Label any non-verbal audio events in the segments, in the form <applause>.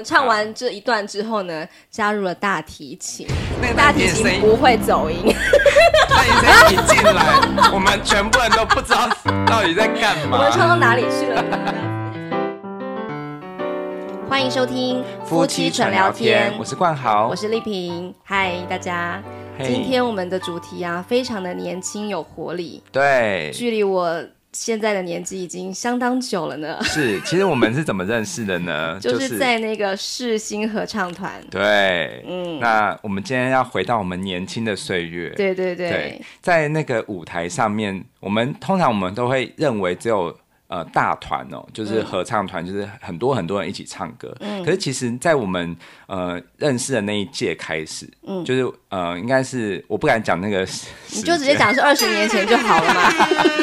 们唱完这一段之后呢，加入了大提琴，那个大提琴不会走音。大提琴一进来，<laughs> 我们全部人都不知道到底在干嘛。我们唱到哪里去了？<laughs> 欢迎收听夫妻纯聊天，我是冠豪，我是丽萍。嗨，大家今天我们的主题啊，非常的年轻有活力。对，距离我。现在的年纪已经相当久了呢。是，其实我们是怎么认识的呢？<laughs> 就是在那个世新合唱团。对，嗯。那我们今天要回到我们年轻的岁月。对对对。对，在那个舞台上面，我们通常我们都会认为只有。呃，大团哦，就是合唱团，嗯，就是很多很多人一起唱歌。嗯，可是其实，在我们呃认识的那一届开始，嗯，就是呃，应该是我不敢讲那个，你就直接讲是二十年前就好了嘛。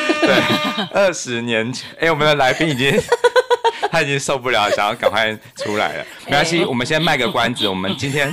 <laughs> 对，二十年前，哎，我们的来宾已经 <laughs> 他已经受不了，想要赶快出来了。没关系，我们先卖个关子。我们今天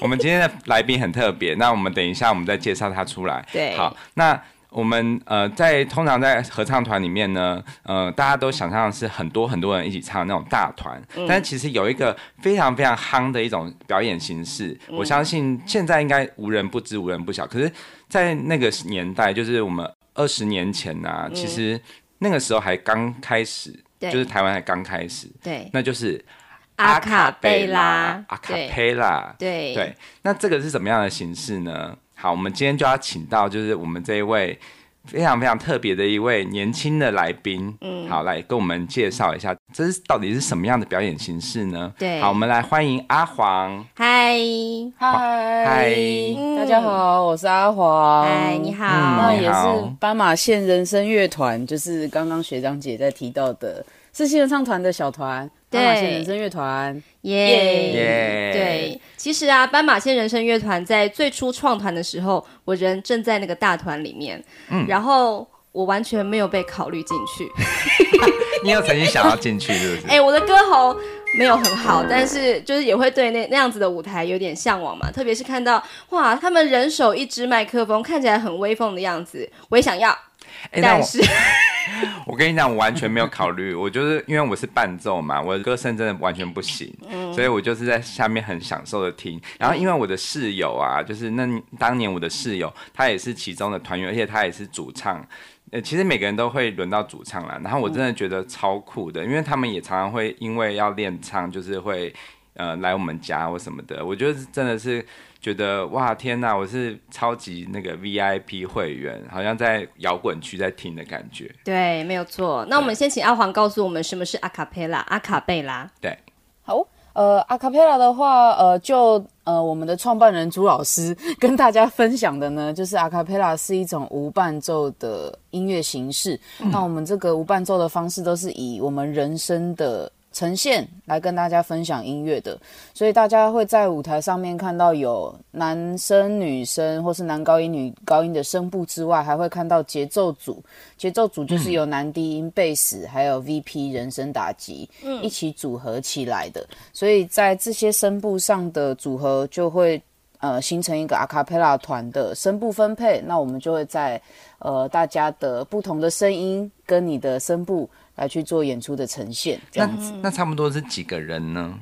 我们今天的来宾很特别，那我们等一下我们再介绍他出来。对，好，那。我们呃，在通常在合唱团里面呢，呃，大家都想象是很多很多人一起唱那种大团，嗯，但其实有一个非常非常夯的一种表演形式，嗯，我相信现在应该无人不知，无人不晓。可是，在那个年代，就是我们二十年前呐，其实那个时候还刚开始，就是台湾还刚开始，对，那就是阿卡贝拉，阿卡贝拉，对。对。那这个是什么样的形式呢？好，我们今天就要请到，就是我们这一位非常非常特别的一位年轻的来宾，嗯，好，来跟我们介绍一下，这是到底是什么样的表演形式呢？对，好，我们来欢迎阿黄，嗨，嗨，嗨，大家好，我是阿黄，嗨，你好，嗯、那也是斑马线人生乐团，就是刚刚学长姐在提到的世新合唱团的小团。斑马线人声乐团，耶耶！对，其实啊，斑马线人声乐团在最初创团的时候，我人正在那个大团里面，嗯，然后我完全没有被考虑进去。<laughs> 你有曾经想要进去，是不是？<laughs> 哎、欸，我的歌喉没有很好，但是就是也会对那那样子的舞台有点向往嘛。特别是看到哇，他们人手一支麦克风，看起来很威风的样子，我也想要。欸、但是。<laughs> 我跟你讲，我完全没有考虑。<laughs> 我就是因为我是伴奏嘛，我的歌声真的完全不行，嗯，所以我就是在下面很享受的听。然后因为我的室友啊，就是那当年我的室友，他也是其中的团员，而且他也是主唱。呃，其实每个人都会轮到主唱啦。然后我真的觉得超酷的，因为他们也常常会因为要练唱，就是会呃来我们家或什么的。我觉得真的是。觉得哇天哪，我是超级那个 VIP 会员，好像在摇滚区在听的感觉。对，没有错。那我们先请阿黄告诉我们什么是阿卡贝拉。阿卡贝拉。对，好，呃，阿卡贝拉的话，呃，就呃我们的创办人朱老师跟大家分享的呢，就是阿卡贝拉是一种无伴奏的音乐形式。嗯。那我们这个无伴奏的方式都是以我们人声的。呈现来跟大家分享音乐的，所以大家会在舞台上面看到有男生、女生，或是男高音、女高音的声部之外，还会看到节奏组。节奏组就是由男低音、贝斯还有 VP 人声打击，一起组合起来的。所以在这些声部上的组合，就会呃形成一个阿卡贝拉团的声部分配。那我们就会在呃大家的不同的声音跟你的声部。来去做演出的呈现，这样子。那，那差不多是几个人呢？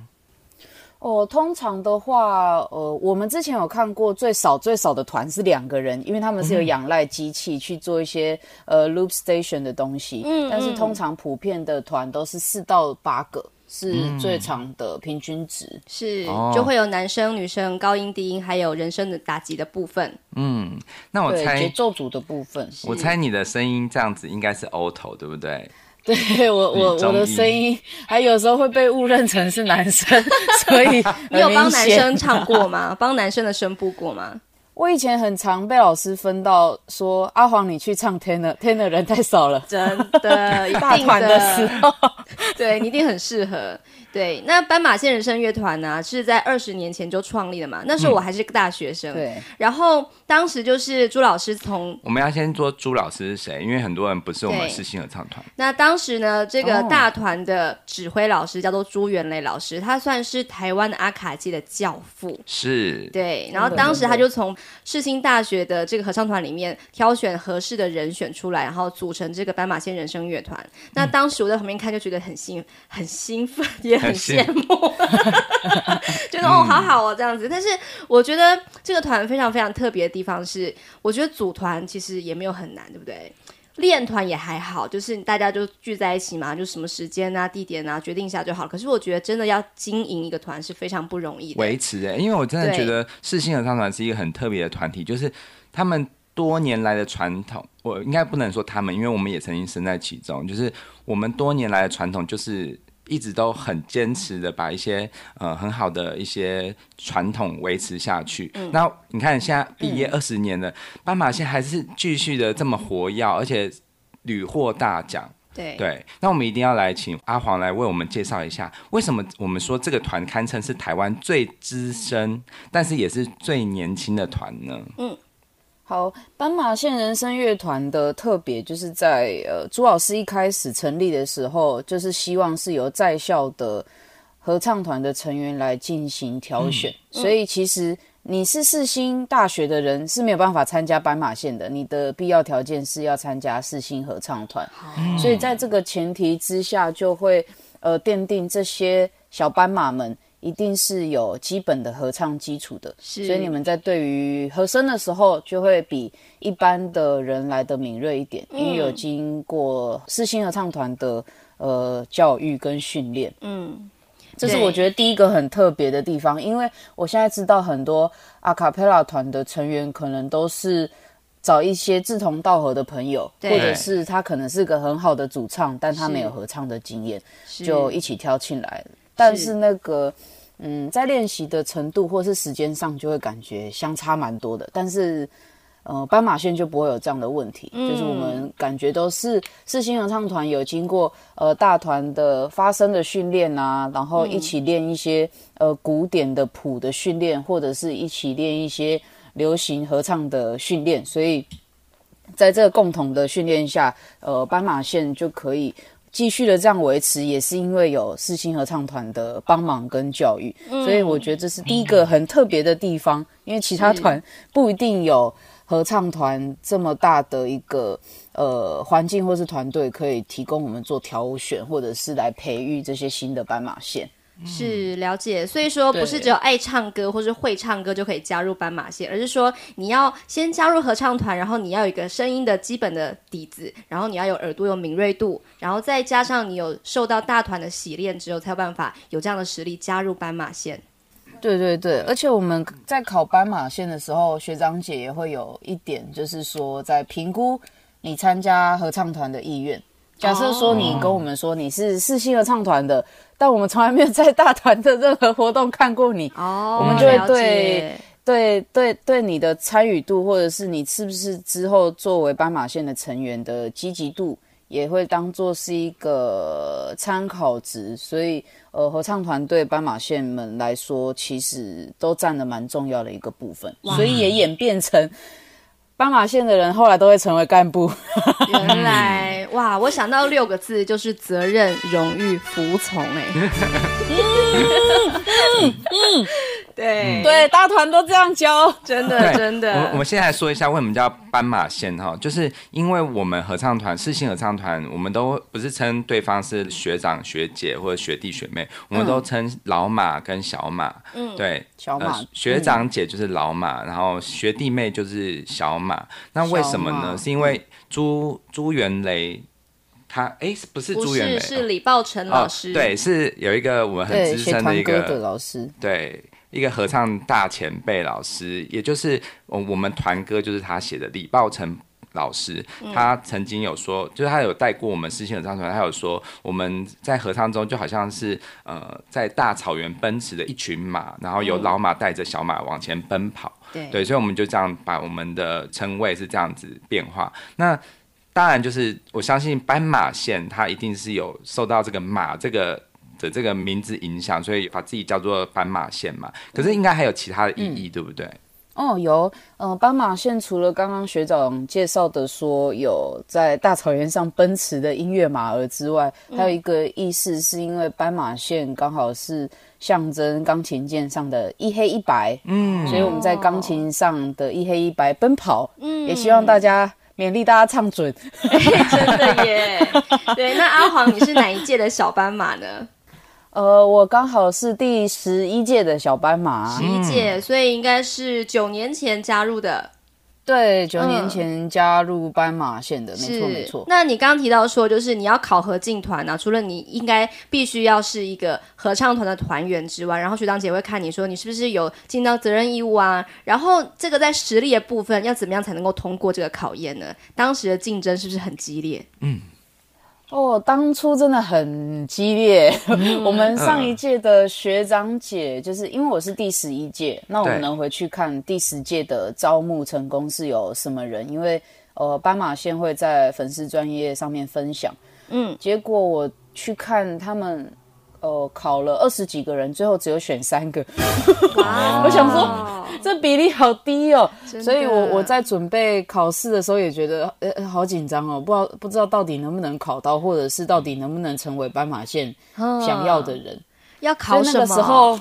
哦，通常的话，呃，我们之前有看过最少最少的团是两个人，因为他们是有仰赖机器去做一些、嗯、呃 loop station 的东西。嗯，但是通常普遍的团都是四到八个是最长的平均值。嗯、是，就会有男生、女生、高音、低音，还有人声的打击的部分。嗯，那我猜节奏组的部分，我猜你的声音这样子应该是 auto，对不对？对我我我的声音还有时候会被误认成是男生，<laughs> 所以你有帮男生唱过吗？<laughs> 帮男生的声部过吗？我以前很常被老师分到说，阿黄你去唱 tenor，tenor 人太少了，真的，一大团的时候，对你一定很适合。对，那斑马线人生乐团呢，是在二十年前就创立的嘛？那时候我还是个大学生。嗯、对。然后当时就是朱老师从我们要先说朱老师是谁，因为很多人不是我们世新合唱团。那当时呢，这个大团的指挥老师、哦、叫做朱元磊老师，他算是台湾的阿卡基的教父。是。对。然后当时他就从世新大学的这个合唱团里面挑选合适的人选出来，然后组成这个斑马线人生乐团。那当时我在旁边看就觉得很兴很兴奋也。很羡慕，<laughs> 觉得哦好好哦，这样子。但是我觉得这个团非常非常特别的地方是，我觉得组团其实也没有很难，对不对？练团也还好，就是大家就聚在一起嘛，就什么时间啊、地点啊决定一下就好。可是我觉得真的要经营一个团是非常不容易的，维持哎，因为我真的觉得世新合唱团是一个很特别的团体，就是他们多年来的传统，我应该不能说他们，因为我们也曾经身在其中，就是我们多年来的传统就是。一直都很坚持的把一些呃很好的一些传统维持下去。嗯，那你看现在毕业二十年了，斑马线还是继续的这么活跃，而且屡获大奖。对对，那我们一定要来请阿黄来为我们介绍一下，为什么我们说这个团堪称是台湾最资深，但是也是最年轻的团呢？嗯。好，斑马线人生乐团的特别就是在呃，朱老师一开始成立的时候，就是希望是由在校的合唱团的成员来进行挑选，嗯、所以其实你是世新大学的人是没有办法参加斑马线的，你的必要条件是要参加世新合唱团，嗯、所以在这个前提之下，就会呃奠定这些小斑马们。一定是有基本的合唱基础的，所以你们在对于和声的时候，就会比一般的人来的敏锐一点，嗯、因为有经过四星合唱团的呃教育跟训练。嗯，这是我觉得第一个很特别的地方，因为我现在知道很多阿卡贝拉团的成员可能都是找一些志同道合的朋友，或者是他可能是个很好的主唱，但他没有合唱的经验，就一起挑进来。了。但是那个，嗯，在练习的程度或是时间上，就会感觉相差蛮多的。但是，呃，斑马线就不会有这样的问题，嗯、就是我们感觉都是四星合唱团有经过呃大团的发声的训练啊，然后一起练一些、嗯、呃古典的谱的训练，或者是一起练一些流行合唱的训练，所以在这个共同的训练下，呃，斑马线就可以。继续的这样维持，也是因为有四星合唱团的帮忙跟教育，嗯、所以我觉得这是第一个很特别的地方。因为其他团不一定有合唱团这么大的一个呃环境或是团队，可以提供我们做挑选，或者是来培育这些新的斑马线。是了解，所以说不是只有爱唱歌或是会唱歌就可以加入斑马线，而是说你要先加入合唱团，然后你要有一个声音的基本的底子，然后你要有耳朵有敏锐度，然后再加上你有受到大团的洗练之后，才有办法有这样的实力加入斑马线。对对对，而且我们在考斑马线的时候，学长姐也会有一点，就是说在评估你参加合唱团的意愿。假设说你跟我们说你是四星合唱团的，但我们从来没有在大团的任何活动看过你，哦，我们就会对对对对你的参与度，或者是你是不是之后作为斑马线的成员的积极度，也会当做是一个参考值。所以，呃，合唱团对斑马线们来说，其实都占了蛮重要的一个部分，所以也演变成。斑马线的人后来都会成为干部。<laughs> 原来哇，我想到六个字就是责任、荣誉、服从。<laughs> <laughs> 哎，嗯嗯，对对，大团都这样教，真的真的。我我们现在来说一下为什么叫斑马线哈，就是因为我们合唱团四星合唱团，我们都不是称对方是学长学姐或者学弟学妹，我们都称老马跟小马。嗯，对，小马学长姐就是老马，然后学弟妹就是小马。那为什么呢？是因为朱朱元雷，他哎，不是朱元雷，是李抱成老师。哦，对，是有一个我们很资深的一个的老师，对，一个合唱大前辈老师，也就是我我们团歌就是他写的，李抱成。老师，他曾经有说，嗯、就是他有带过我们世新合唱团，他有说我们在合唱中就好像是呃在大草原奔驰的一群马，然后由老马带着小马往前奔跑。对，对，所以我们就这样把我们的称谓是这样子变化。那当然就是我相信斑马线它一定是有受到这个马这个的这个名字影响，所以把自己叫做斑马线嘛。可是应该还有其他的意义，嗯、对不对？哦，有，嗯、呃，斑马线除了刚刚学长介绍的说有在大草原上奔驰的音乐马儿之外，嗯、还有一个意思是因为斑马线刚好是象征钢琴键上的一黑一白，嗯，所以我们在钢琴上的一黑一白奔跑，嗯，也希望大家勉励大家唱准，欸、<laughs> 真的耶，对，那阿黄你是哪一届的小斑马呢？呃，我刚好是第十一届的小斑马，十一届，所以应该是九年前加入的。对，九年前加入斑马线的，嗯、没错没错。那你刚刚提到说，就是你要考核进团啊，除了你应该必须要是一个合唱团的团员之外，然后学长姐会看你说你是不是有尽到责任义务啊？然后这个在实力的部分要怎么样才能够通过这个考验呢？当时的竞争是不是很激烈？嗯。哦，当初真的很激烈。嗯、<laughs> 我们上一届的学长姐，就是因为我是第十一届，那我们能回去看第十届的招募成功是有什么人？因为呃，斑马线会在粉丝专业上面分享。嗯，结果我去看他们。呃，考了二十几个人，最后只有选三个。<laughs> 我想说，这比例好低哦。所以我我在准备考试的时候也觉得，呃，好紧张哦，不知道不知道到底能不能考到，或者是到底能不能成为斑马线想要的人。要考什么？那个时候，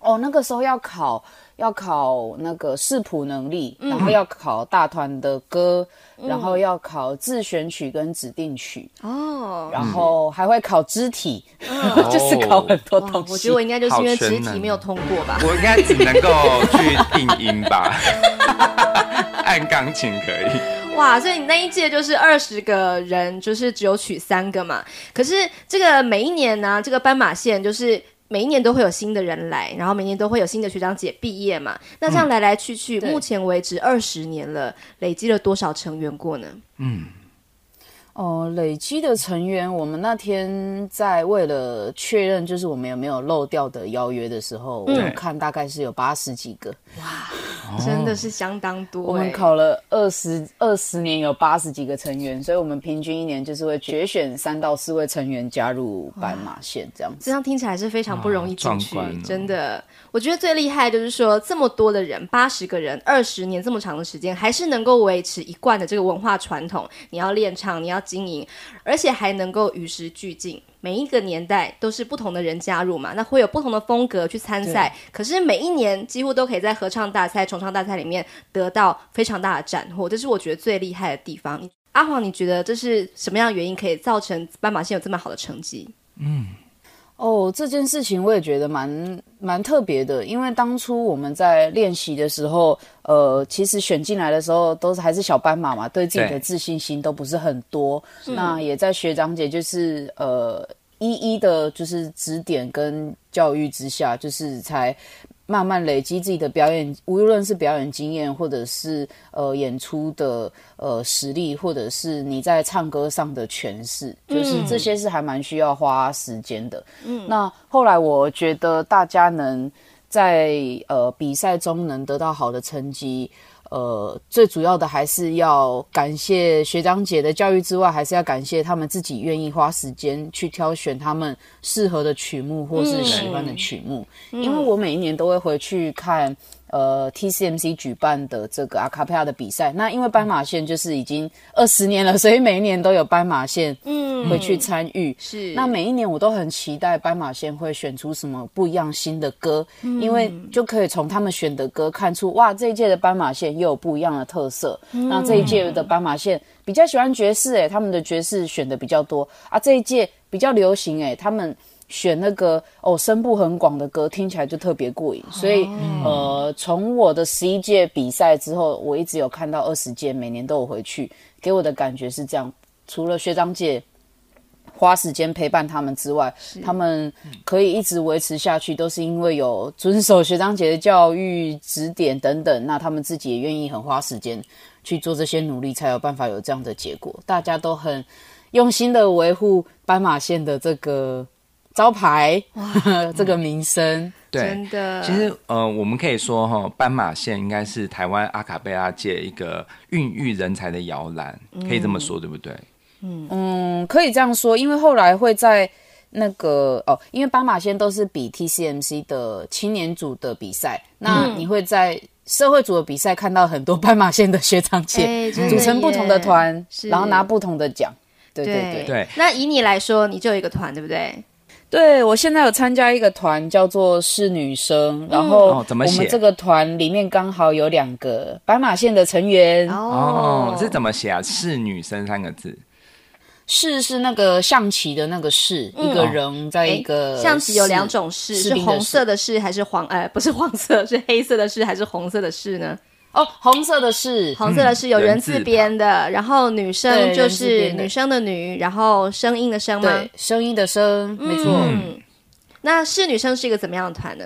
哦，那个时候要考。要考那个视谱能力，然后要考大团的歌，嗯、然后要考自选曲跟指定曲哦，然后还会考肢体，哦、<laughs> 就是考很多东西。我觉得我应该就是因为肢体没有通过吧。我应该只能够去定音吧，<laughs> 按钢琴可以。哇，所以你那一届就是二十个人，就是只有取三个嘛。可是这个每一年呢、啊，这个斑马线就是。每一年都会有新的人来，然后每年都会有新的学长姐毕业嘛。那这样来来去去，嗯、目前为止二十年了，累积了多少成员过呢？嗯。哦，累积的成员，我们那天在为了确认，就是我们有没有漏掉的邀约的时候，嗯、我们看大概是有八十几个。哇，真的是相当多。我们考了二十二十年，有八十几个成员，所以我们平均一年就是会决选三到四位成员加入斑马线这样子。这样听起来是非常不容易进去，真的。我觉得最厉害就是说，这么多的人，八十个人，二十年这么长的时间，还是能够维持一贯的这个文化传统。你要练唱，你要经营，而且还能够与时俱进。每一个年代都是不同的人加入嘛，那会有不同的风格去参赛。可是每一年几乎都可以在合唱大赛、重唱大赛里面得到非常大的斩获，这是我觉得最厉害的地方。阿黄，你觉得这是什么样的原因可以造成斑马线有这么好的成绩？嗯。哦，这件事情我也觉得蛮蛮特别的，因为当初我们在练习的时候，呃，其实选进来的时候都是还是小斑马嘛，对自己的自信心都不是很多。那也在学长姐就是呃一一的，就是指点跟教育之下，就是才。慢慢累积自己的表演，无论是表演经验，或者是呃演出的呃实力，或者是你在唱歌上的诠释，就是这些是还蛮需要花时间的。嗯，那后来我觉得大家能在呃比赛中能得到好的成绩。呃，最主要的还是要感谢学长姐的教育之外，还是要感谢他们自己愿意花时间去挑选他们适合的曲目或是喜欢的曲目。嗯、因为我每一年都会回去看。呃，TCMC 举办的这个阿卡贝拉的比赛，那因为斑马线就是已经二十年了，<laughs> 所以每一年都有斑马线嗯会去参与。是，那每一年我都很期待斑马线会选出什么不一样新的歌，嗯、因为就可以从他们选的歌看出，哇，这一届的斑马线又有不一样的特色。嗯、那这一届的斑马线比较喜欢爵士，诶，他们的爵士选的比较多啊。这一届比较流行，诶，他们。选那个哦，声部很广的歌，听起来就特别过瘾。所以，嗯、呃，从我的十一届比赛之后，我一直有看到二十届，每年都有回去，给我的感觉是这样。除了学长姐花时间陪伴他们之外，他们可以一直维持下去，都是因为有遵守学长姐的教育指点等等。那他们自己也愿意很花时间去做这些努力，才有办法有这样的结果。大家都很用心的维护斑马线的这个。招牌哇，<laughs> 这个名声，对，真的。其实，呃，我们可以说，哈，斑马线应该是台湾阿卡贝拉界一个孕育人才的摇篮，嗯、可以这么说，对不对？嗯嗯，可以这样说，因为后来会在那个哦，因为斑马线都是比 TCMC 的青年组的比赛，嗯、那你会在社会组的比赛看到很多斑马线的学长姐、欸、组成不同的团，是然后拿不同的奖。对对对对。那以你来说，你就有一个团，对不对？对，我现在有参加一个团，叫做是女生，然后我们这个团里面刚好有两个斑马线的成员。哦，这怎么写啊？是女生三个字。士是那个象棋的那个士，嗯、一个人在一个象棋有两种士，是红色的士还是黄？呃，不是黄色，是黑色的士还是红色的士呢？哦，红色的是，红色的是有人字边的，然后女生就是女生的女，然后声音的声吗？对，声音的声，没错。嗯，那是女生是一个怎么样的团呢？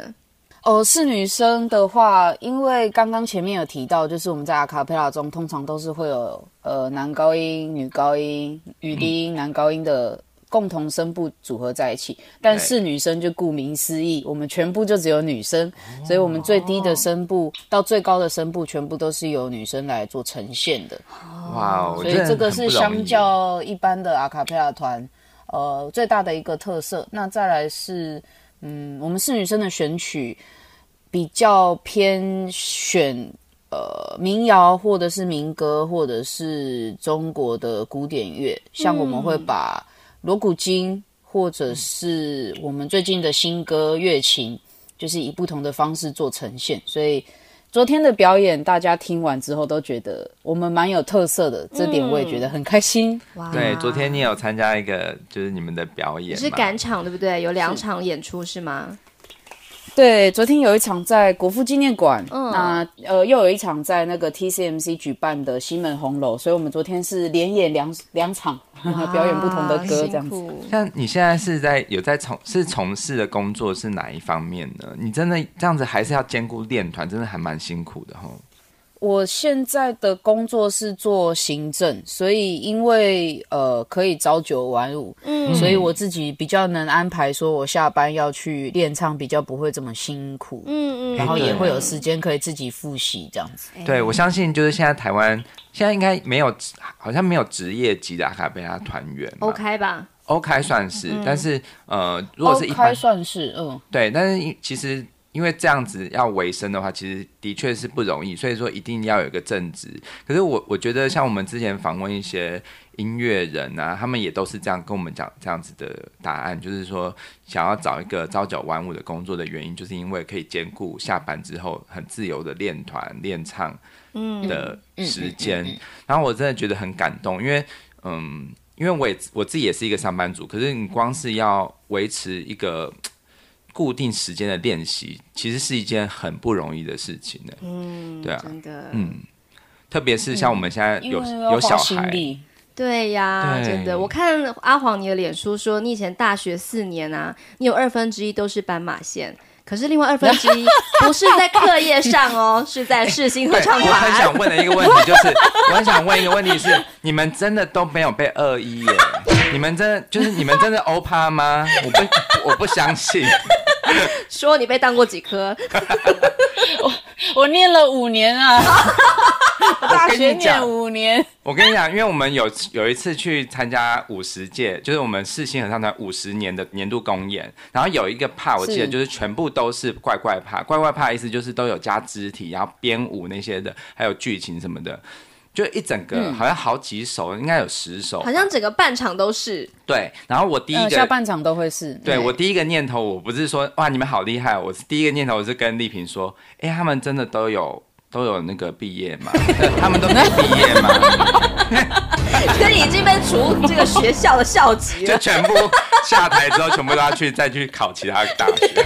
哦，是女生的话，因为刚刚前面有提到，就是我们在阿卡贝拉中通常都是会有呃男高音、女高音、女低音、男高音的。共同声部组合在一起，但是女生就顾名思义，我们全部就只有女生，所以我们最低的声部到最高的声部全部都是由女生来做呈现的。哇，所以这个是相较一般的阿卡贝拉团，呃，最大的一个特色。那再来是，嗯，我们是女生的选曲比较偏选呃民谣或者是民歌或者是中国的古典乐，像我们会把。锣鼓经，或者是我们最近的新歌《月琴》，就是以不同的方式做呈现。所以昨天的表演，大家听完之后都觉得我们蛮有特色的，这点我也觉得很开心。哇！对，昨天你有参加一个就是你们的表演，是赶场对不对？有两场演出是吗？对，昨天有一场在国父纪念馆，嗯，那呃又有一场在那个 TCMC 举办的西门红楼，所以我们昨天是连演两两场，<laughs> 表演不同的歌这样子。像你现在是在有在从是从事的工作是哪一方面呢？你真的这样子还是要兼顾练团，真的还蛮辛苦的吼。我现在的工作是做行政，所以因为呃可以朝九晚五，嗯，所以我自己比较能安排，说我下班要去练唱，比较不会这么辛苦，嗯嗯，然后也会有时间可以自己复习这样子。对，我相信就是现在台湾现在应该没有，好像没有职业级的阿卡贝拉团员，OK 吧？OK 算是，嗯、但是呃，如果是一般算是，嗯，对，但是其实。因为这样子要维生的话，其实的确是不容易，所以说一定要有一个正职。可是我我觉得，像我们之前访问一些音乐人啊，他们也都是这样跟我们讲这样子的答案，就是说想要找一个朝九晚五的工作的原因，就是因为可以兼顾下班之后很自由的练团练唱的时间。然后我真的觉得很感动，因为嗯，因为我也我自己也是一个上班族，可是你光是要维持一个。固定时间的练习，其实是一件很不容易的事情呢。嗯，对啊，真的，嗯，特别是像我们现在有、嗯、有小孩，对呀，对真的。我看阿黄你的脸书说，你以前大学四年啊，你有二分之一都是斑马线，可是另外二分之一 <laughs> 不是在课业上哦，是在世新合唱团。我很想问的一个问题就是，<laughs> 我很想问一个问题是，你们真的都没有被二一耶？你们真的就是你们真的欧趴吗？我不我不相信。<laughs> 说你被当过几科？<laughs> 我我念了五年啊，<laughs> 大学念五年。我跟你讲，因为我们有有一次去参加五十届，就是我们四星合唱团五十年的年度公演，然后有一个 part，我记得就是全部都是怪怪 part，怪怪 part 意思就是都有加肢体，然后编舞那些的，还有剧情什么的。就一整个好像好几首，嗯、应该有十首，好像整个半场都是。对，然后我第一个、呃、下半场都会是。对，对我第一个念头，我不是说哇你们好厉害，我是第一个念头，我是跟丽萍说，哎、欸，他们真的都有都有那个毕业吗？<laughs> 他们都没毕业吗？<laughs> <laughs> 可已经被除这个学校的校籍了，就全部下台之后，全部都要去再去考其他大学。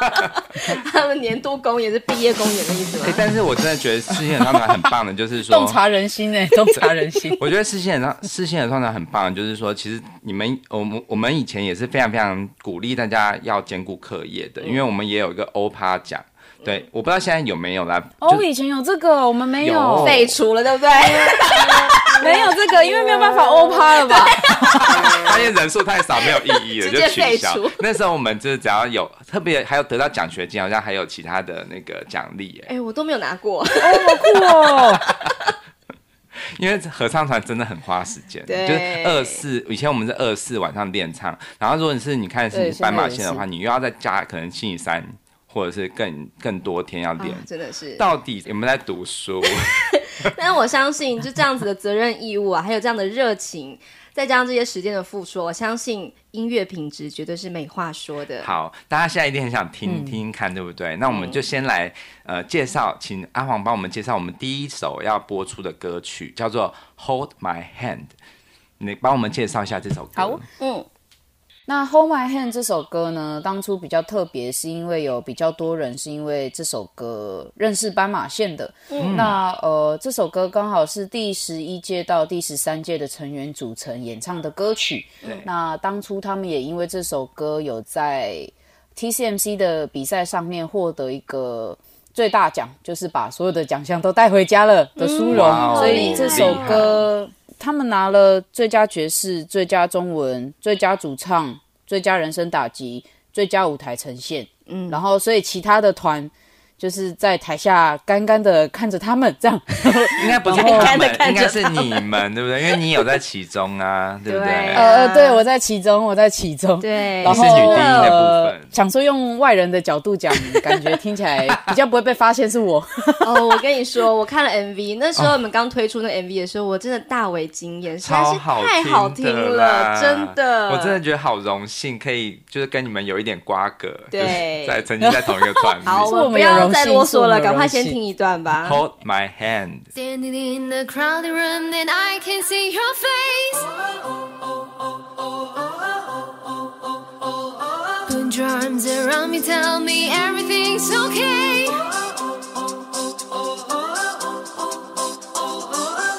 <laughs> 他们年度公演是毕业公演的意思吗？欸，但是我真的觉得世新合唱团很棒的，就是说洞察人心哎，<laughs> 洞察人心。我觉得世新合唱世新合唱团很棒，就是说其实你们我们我们以前也是非常非常鼓励大家要兼顾课业的，因为我们也有一个欧趴奖。对，我不知道现在有没有啦。哦，以前有这个，我们没有废除了，对不对？<laughs> 没有这个，因为没有办法 <laughs> 欧趴了吧？发现人数太少，没有意义了，<laughs> 就取消。那时候我们就是只要有特别，还有得到奖学金，好像还有其他的那个奖励。哎，我都没有拿过，哦，好酷哦！因为合唱团真的很花时间，就是二四，以前我们是二四晚上练唱，然后如果你是你看是斑马线的话，你又要再加可能星期三。或者是更更多天要练，啊，真的是到底有没有在读书？<laughs> 但我相信，就这样子的责任义务啊，还有这样的热情，再加上这些时间的付出，我相信音乐品质绝对是没话说的。好，大家现在一定很想听、嗯、听听看，对不对？那我们就先来呃介绍，请阿黄帮我们介绍我们第一首要播出的歌曲，叫做《Hold My Hand》。你帮我们介绍一下这首歌。好，嗯。那《Hold My Hand》这首歌呢，当初比较特别，是因为有比较多人是因为这首歌认识斑马线的。嗯，那呃，这首歌刚好是第十一届到第十三届的成员组成演唱的歌曲。那当初他们也因为这首歌有在 TCMC 的比赛上面获得一个最大奖，就是把所有的奖项都带回家了的殊荣。嗯，所以这首歌。他们拿了最佳爵士、最佳中文、最佳主唱、最佳人声打击、最佳舞台呈现。嗯，然后所以其他的团。就是在台下干干的看着他们这样，<laughs> 应该不是干干的看着，应该是你们对不对？因为你有在其中啊，<laughs> 对不对？呃，对，我在其中，我在其中。对，然后是女低音的部分。<laughs> 想说用外人的角度讲，感觉听起来比较不会被发现是我。哦，我跟你说，我看了 MV，那时候你们刚推出那 MV 的时候，我真的大为惊艳，实在是太好听了，真的。我真的觉得好荣幸，可以就是跟你们有一点瓜葛，对，在曾经在同一个团。好，我们 要。再啰嗦了，赶快先听一段吧。Hold my hand. Standing in the crowded room, then I can see your face. Put your arms around me, tell me everything's okay.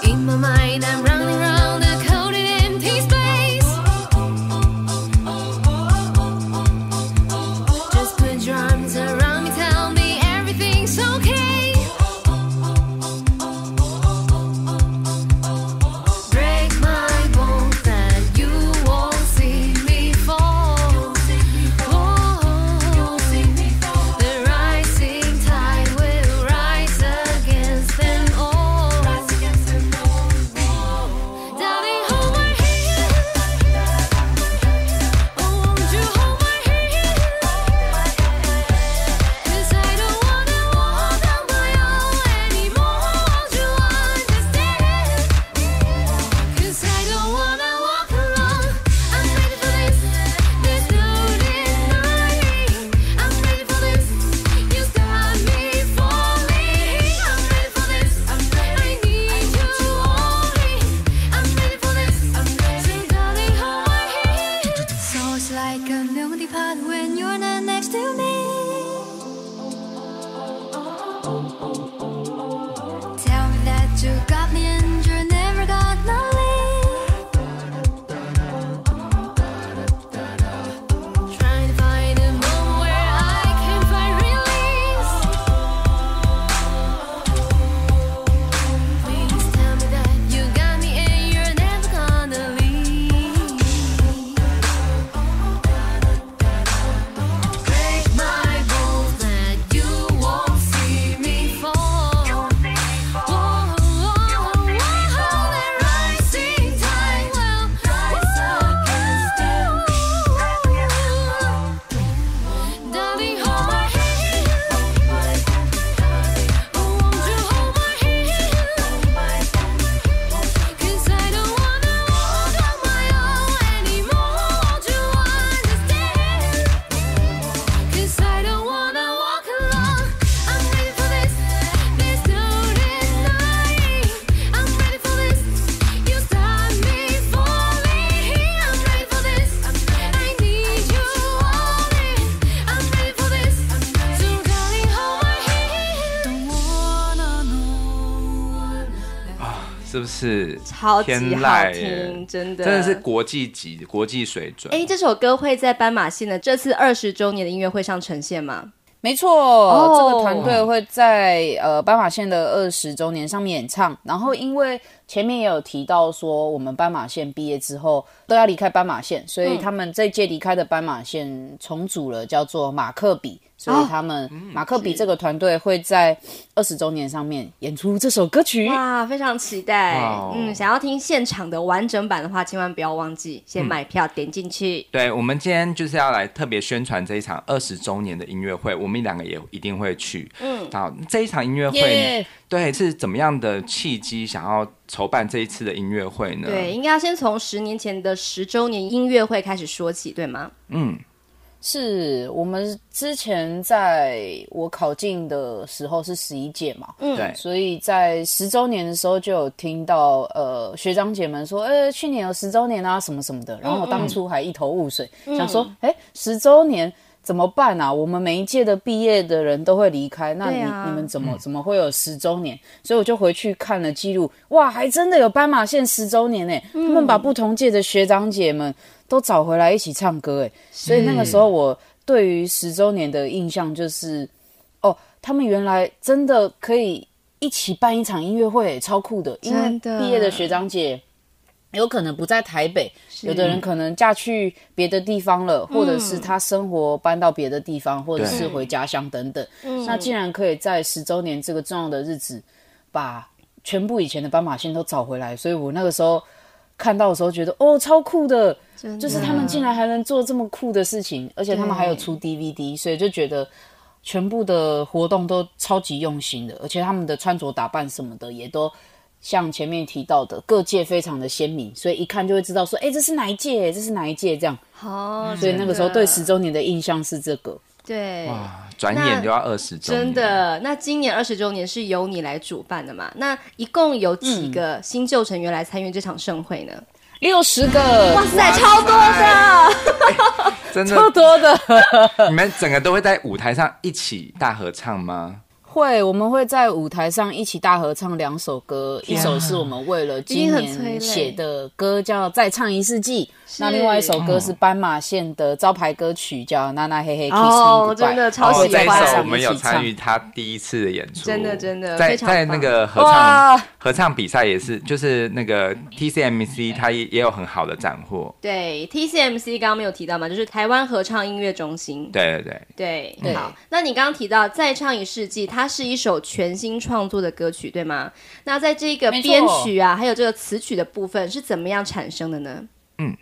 In my mind, I'm When you're not next to me. 是超级好听，真的真的是国际级、国际水准。哎，这首歌会在斑马线的这次二十周年的音乐会上呈现吗？没错，这个团队会在呃斑马线的二十周年上面演唱。然后因为前面也有提到说，我们斑马线毕业之后都要离开斑马线，所以他们这届离开的斑马线重组了，叫做马克笔。所以他们马克笔这个团队会在二十周年上面演出这首歌曲。哇，非常期待！哇嗯，想要听现场的完整版的话，千万不要忘记先买票点进去。对，我们今天就是要来特别宣传这一场二十周年的音乐会，我们两个也一定会去。嗯，好，这一场音乐会对是怎么样的契机，想要筹办这一次的音乐会呢？对，应该要先从十年前的十周年音乐会开始说起，对吗？嗯。是我们之前在我考进的时候是十一届嘛，嗯。对，所以在十周年的时候就有听到呃学长姐们说，呃去年有十周年啊什么什么的，然后我当初还一头雾水，想说，哎十周年怎么办啊？我们每一届的毕业的人都会离开，那你、啊。你们怎么怎么会有十周年？所以我就回去看了记录，哇，还真的有斑马线十周年呢！他们把不同届的学长姐们都找回来一起唱歌，哎，所以那个时候我对于十周年的印象就是，哦，他们原来真的可以一起办一场音乐会，超酷的！因为毕业的学长姐有可能不在台北，有的人可能嫁去别的地方了，或者是他生活搬到别的地方，或者是回家乡等等。那既然可以在十周年这个重要的日子，把全部以前的斑马线都找回来，所以我那个时候看到的时候觉得，哦，超酷的！的就是他们竟然还能做这么酷的事情，而且他们还有出 DVD，所以就觉得全部的活动都超级用心的，而且他们的穿着打扮什么的也都像前面提到的各界非常的鲜明，所以一看就会知道说，哎，这是哪一届？这是哪一届？这样，好，所以那个时候对十周年的印象是这个。对。哇，转眼就要二十周年，真的，那今年二十周年是由你来主办的嘛？那一共有几个新旧成员来参与这场盛会呢？六十个，哇塞，超多的！真的 <laughs> 超多的。<laughs> 你们整个都会在舞台上一起大合唱吗？会，我们会在舞台上一起大合唱两首歌，一首是我们为了今年写的歌，叫《再唱一世纪》，那另外一首歌是斑马线的招牌歌曲，叫《娜娜嘿嘿 Kiss Me 哦 Goodbye》，真的超哦，喜欢。这一首上我们有参与他第一次的演出，真的真的在在那个合唱合唱比赛也是，就是那个 TCMC 它也也有很好的斩获，对，TCMC 刚刚没有提到嘛，就是台湾合唱音乐中心。对对对，对，对。好，那你刚刚提到《再唱一世纪》，它是一首全新创作的歌曲，对吗？那在这个编曲啊，还有这个词曲的部分是怎么样产生的呢？嗯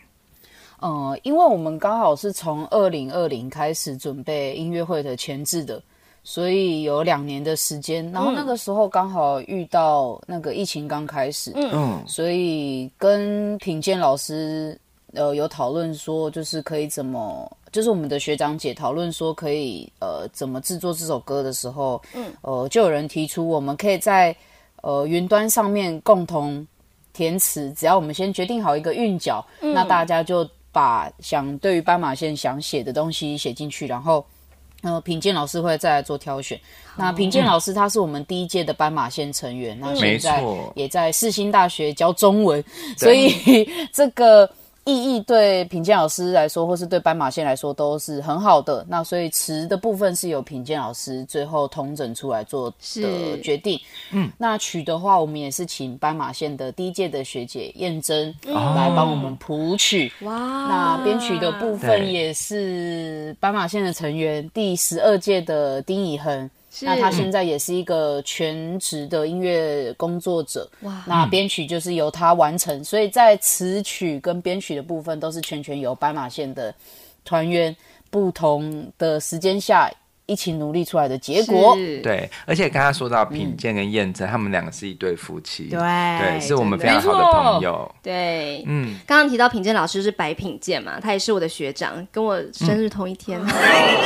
呃，因为我们刚好是从二零二零开始准备音乐会的前置的，所以有两年的时间。然后那个时候刚好遇到那个疫情刚开始，嗯，所以跟品鉴老师呃有讨论说，就是可以怎么，就是我们的学长姐讨论说可以呃怎么制作这首歌的时候，嗯，呃就有人提出我们可以在呃云端上面共同填词，只要我们先决定好一个韵脚，那大家就把想对于斑马线想写的东西写进去，然后。呃，品鉴老师会再来做挑选。那品鉴老师他是我们第一届的斑马线成员，那现在也在世新大学教中文，所以这个意义对品鉴老师来说，或是对斑马线来说都是很好的。那所以词的部分是由品鉴老师最后统整出来做的是决定。嗯，那曲的话，我们也是请斑马线的第一届的学姐燕珍来帮我们谱曲。哇，那编曲的部分也是斑马线的成员，第十二届的丁以恒。是那他现在也是一个全职的音乐工作者。哇那编曲就是由他完成，所以在词曲跟编曲的部分都是全权由斑马线的团员不同的时间下一起努力出来的结果。对，而且刚刚说到品鉴跟验证，他们两个是一对夫妻，对对，是我们非常好的朋友，对，嗯，刚刚提到品鉴老师是白品鉴嘛，他也是我的学长，跟我生日同一天。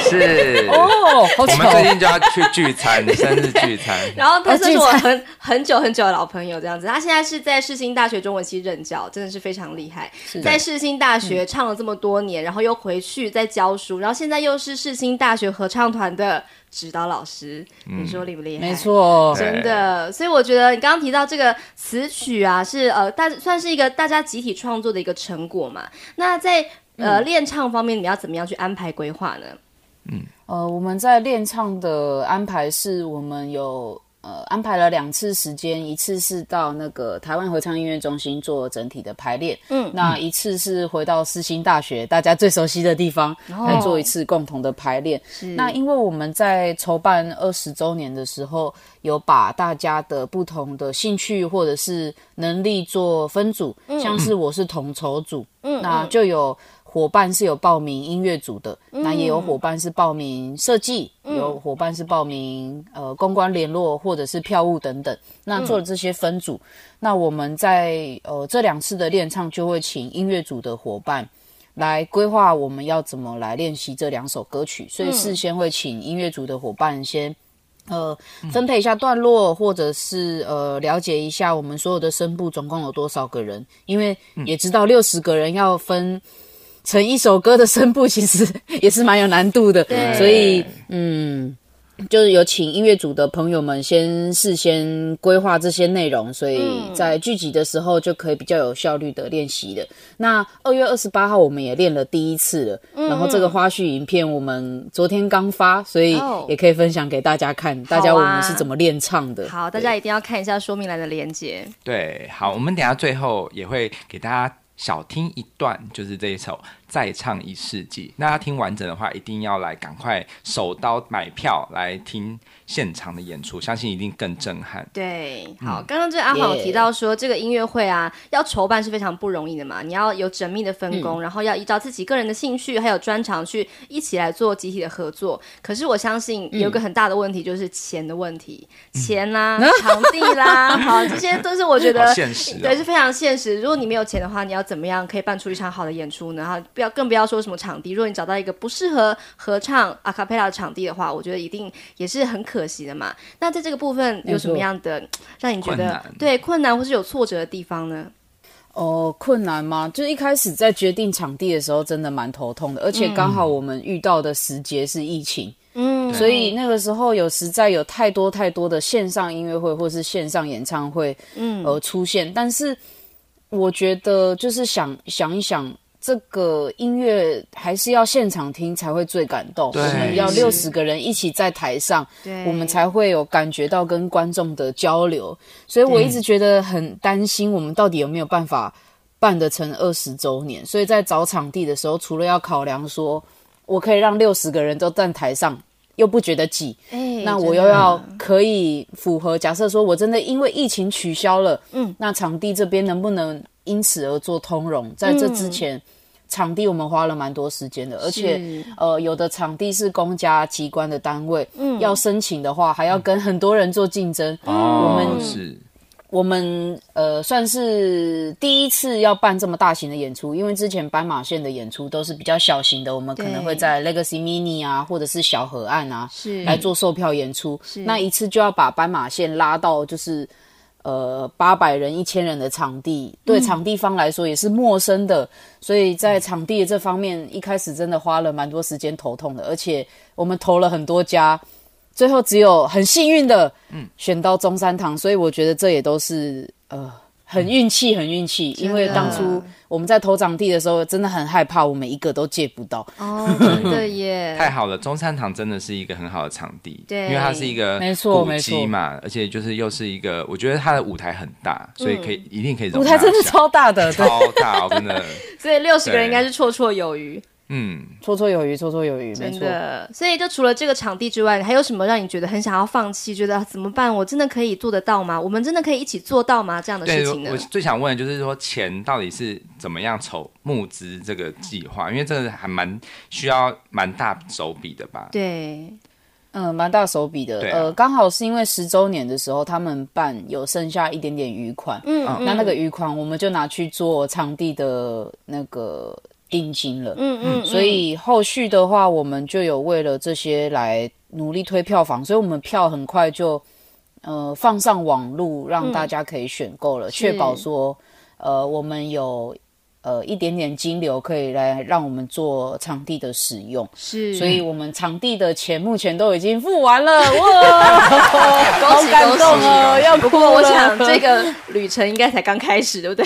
是。<laughs> 哦，好我巧们最近就要去聚餐，<laughs> 生日聚餐。然后他算是我很很久很久的老朋友，这样子。他现在是在世新大学中文系任教，真的是非常厉害。在世新大学唱了这么多年，然后又回去再教书，然后现在又是世新大学合唱团的指导老师，你说厉不厉害？没错，真的，所以我觉得你刚刚提到这个词曲啊，是呃大算是一个大家集体创作的一个成果嘛。那在呃练唱方面，你要怎么样去安排规划呢？嗯呃，我们在练唱的安排是，我们有呃安排了两次时间，一次是到那个台湾合唱音乐中心做整体的排练，嗯，那一次是回到世新大学大家最熟悉的地方来做一次共同的排练。那因为我们在筹办二十周年的时候，有把大家的不同的兴趣或者是能力做分组，像是我是统筹组，嗯，那就有。伙伴是有报名音乐组的，那也有伙伴是报名设计，有伙伴是报名呃公关联络或者是票务等等。那做了这些分组，那我们在呃这两次的练唱就会请音乐组的伙伴来规划我们要怎么来练习这两首歌曲，所以事先会请音乐组的伙伴先。呃，分配一下段落，或者是呃，了解一下我们所有的声部总共有多少个人，因为也知道六十个人要分成一首歌的声部，其实 <laughs> 也是蛮有难度的。所以嗯。就是有请音乐组的朋友们先事先规划这些内容，所以在聚集的时候就可以比较有效率的练习了。那二月二十八号我们也练了第一次了，嗯、然后这个花絮影片我们昨天刚发，所以也可以分享给大家看，大家我们是怎么练唱的。好，啊、好，大家一定要看一下说明栏的连接。对，好，我们等一下最后也会给大家小听一段，就是这一首。再唱一世纪，那要听完整的话，一定要来赶快手刀买票来听现场的演出，相信一定更震撼。对，好，刚刚这阿黄有提到说，这个音乐会啊，要筹办是非常不容易的嘛，你要有缜密的分工，嗯、然后要依照自己个人的兴趣还有专长去一起来做集体的合作。可是我相信有个很大的问题，就是钱的问题，嗯、钱啦、啊、场地啦，<laughs> 好，这些都是我觉得现实、哦，对，是非常现实。如果你没有钱的话，你要怎么样可以办出一场好的演出呢？然后要更不要说什么场地，如果你找到一个不适合合唱阿卡贝拉的场地的话，我觉得一定也是很可惜的嘛。那在这个部分有什么样的让你觉得困对困难或是有挫折的地方呢？哦，困难吗？就是一开始在决定场地的时候，真的蛮头痛的，而且刚好我们遇到的时节是疫情，嗯，所以那个时候有实在有太多太多的线上音乐会或是线上演唱会，嗯，而出现，但是我觉得就是想想一想。这个音乐还是要现场听才会最感动，我们要六十个人一起在台上，我们才会有感觉到跟观众的交流。所以我一直觉得很担心，我们到底有没有办法办得成二十周年？所以在找场地的时候，除了要考量说我可以让六十个人都站台上，又不觉得挤，欸、那我又要可以符合。假设说我真的因为疫情取消了，嗯，那场地这边能不能因此而做通融？在这之前。嗯场地我们花了蛮多时间的，而且呃，有的场地是公家机关的单位，嗯，要申请的话还要跟很多人做竞争。我们是，我们呃算是第一次要办这么大型的演出，因为之前斑马线的演出都是比较小型的，我们可能会在 Legacy Mini 啊，或者是小河岸啊，是来做售票演出。那一次就要把斑马线拉到就是。呃，八百人、一千人的场地，对场地方来说也是陌生的，嗯、所以在场地的这方面，一开始真的花了蛮多时间头痛的，而且我们投了很多家，最后只有很幸运的，嗯，选到中山堂，所以我觉得这也都是呃。很运气，很运气，因为当初我们在投场地的时候，真的很害怕，我们一个都借不到。哦，真的 <laughs> 耶！太好了，中山堂真的是一个很好的场地，对，因为它是一个没错没错嘛，而且就是又是一个，我觉得它的舞台很大，所以可以、嗯、一定可以。舞台真的超大的，超大，真的。<laughs> 所以六十个人应该是绰绰有余。嗯，绰绰有余，绰绰有余，没错。所以，就除了这个场地之外，还有什么让你觉得很想要放弃？觉得怎么办？我真的可以做得到吗？我们真的可以一起做到吗？这样的事情呢？我最想问的就是说，钱到底是怎么样筹募资这个计划？因为这个还蛮需要蛮大手笔的吧？对，嗯，蛮大手笔的。啊、呃，刚好是因为十周年的时候，他们办有剩下一点点余款，嗯，嗯，那那个余款我们就拿去做场地的那个。定金了，嗯嗯，所以后续的话，我们就有为了这些来努力推票房，所以我们票很快就呃放上网路，让大家可以选购了，确、嗯、保说呃我们有。呃，一点点金流可以来让我们做场地的使用，是，所以我们场地的钱目前都已经付完了，哇，<laughs> 好感动哦！要不过我想这个旅程应该才刚开始，对不对？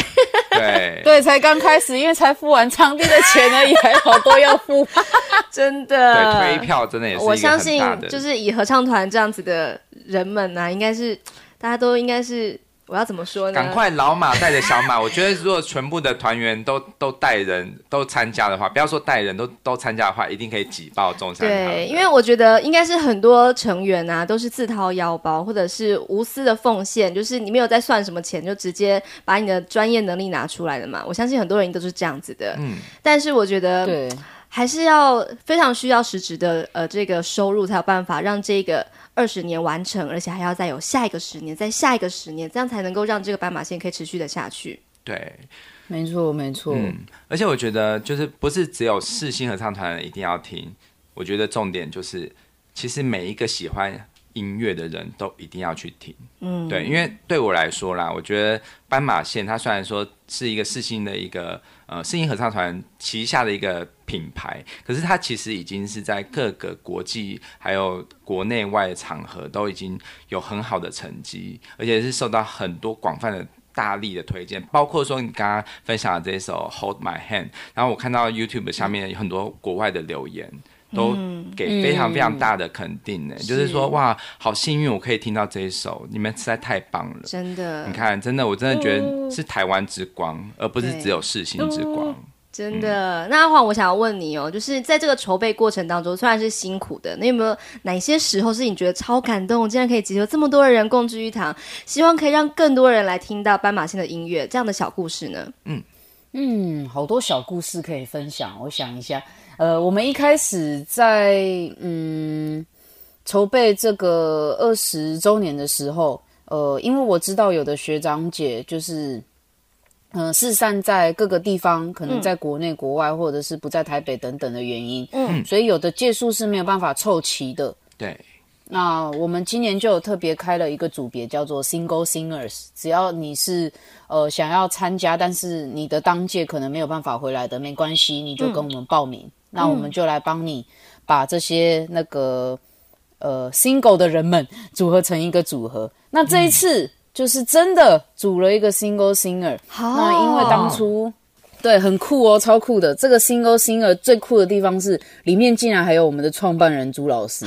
对 <laughs> 对，才刚开始，因为才付完场地的钱而已，还好多要付，<laughs> 真的。对，推票真的也是我相信就是以合唱团这样子的人们呢、啊，应该是大家都应该是。我要怎么说呢？赶快老马带着小马，<laughs> 我觉得如果全部的团员都都带人都参加的话，不要说带人都都参加的话，一定可以挤爆中山堂。对，因为我觉得应该是很多成员啊，都是自掏腰包或者是无私的奉献，就是你没有在算什么钱，就直接把你的专业能力拿出来的嘛。我相信很多人都是这样子的。嗯，但是我觉得对，还是要非常需要实质的呃这个收入，才有办法让这个。二十年完成，而且还要再有下一个十年，再下一个十年，这样才能够让这个斑马线可以持续的下去。对，没错没错。嗯，而且我觉得就是不是只有世新合唱团一定要听，我觉得重点就是，其实每一个喜欢音乐的人都一定要去听。嗯，对，因为对我来说啦，我觉得斑马线它虽然说是一个世新的一个呃世新合唱团旗下的一个品牌，可是它其实已经是在各个国际还有国内外的场合都已经有很好的成绩，而且是受到很多广泛的大力的推荐，包括说你刚刚分享的这一首《Hold My Hand》，然后我看到 YouTube 下面有很多国外的留言。都给非常非常大的肯定呢、欸，嗯、就是说哇，好幸运我可以听到这一首，你们实在太棒了，真的。你看，真的，我真的觉得是台湾之光，哦、而不是只有世新之光。真的。嗯、那阿黄，我想要问你哦，就是在这个筹备过程当中，虽然是辛苦的，那有没有哪些时候是你觉得超感动，竟然可以集合这么多的人共聚一堂，希望可以让更多人来听到斑马线的音乐这样的小故事呢？嗯嗯，好多小故事可以分享，我想一下。呃，我们一开始在嗯筹备这个二十周年的时候，呃，因为我知道有的学长姐就是，嗯、呃，四散在各个地方，可能在国内、国外，或者是不在台北等等的原因，嗯，所以有的借数是没有办法凑齐的。对，那我们今年就有特别开了一个组别，叫做 Single Singers，只要你是。呃，想要参加，但是你的当届可能没有办法回来的，没关系，你就跟我们报名，嗯、那我们就来帮你把这些那个呃 single 的人们 <laughs> 组合成一个组合。那这一次就是真的组了一个 single singer，、嗯、那因为当初。对，很酷哦，超酷的。这个 single singer 最酷的地方是，里面竟然还有我们的创办人朱老师，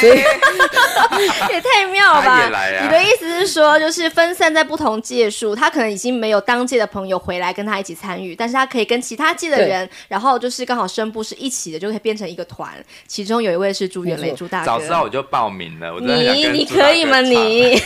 所以 <laughs> 也太妙了吧！啊、你的意思是说，就是分散在不同届数，他可能已经没有当届的朋友回来跟他一起参与，但是他可以跟其他届的人，然后就是刚好声部是一起的，就可以变成一个团。其中有一位是朱元雷，朱大哥。早知道我就报名了，我真的你你可以吗？你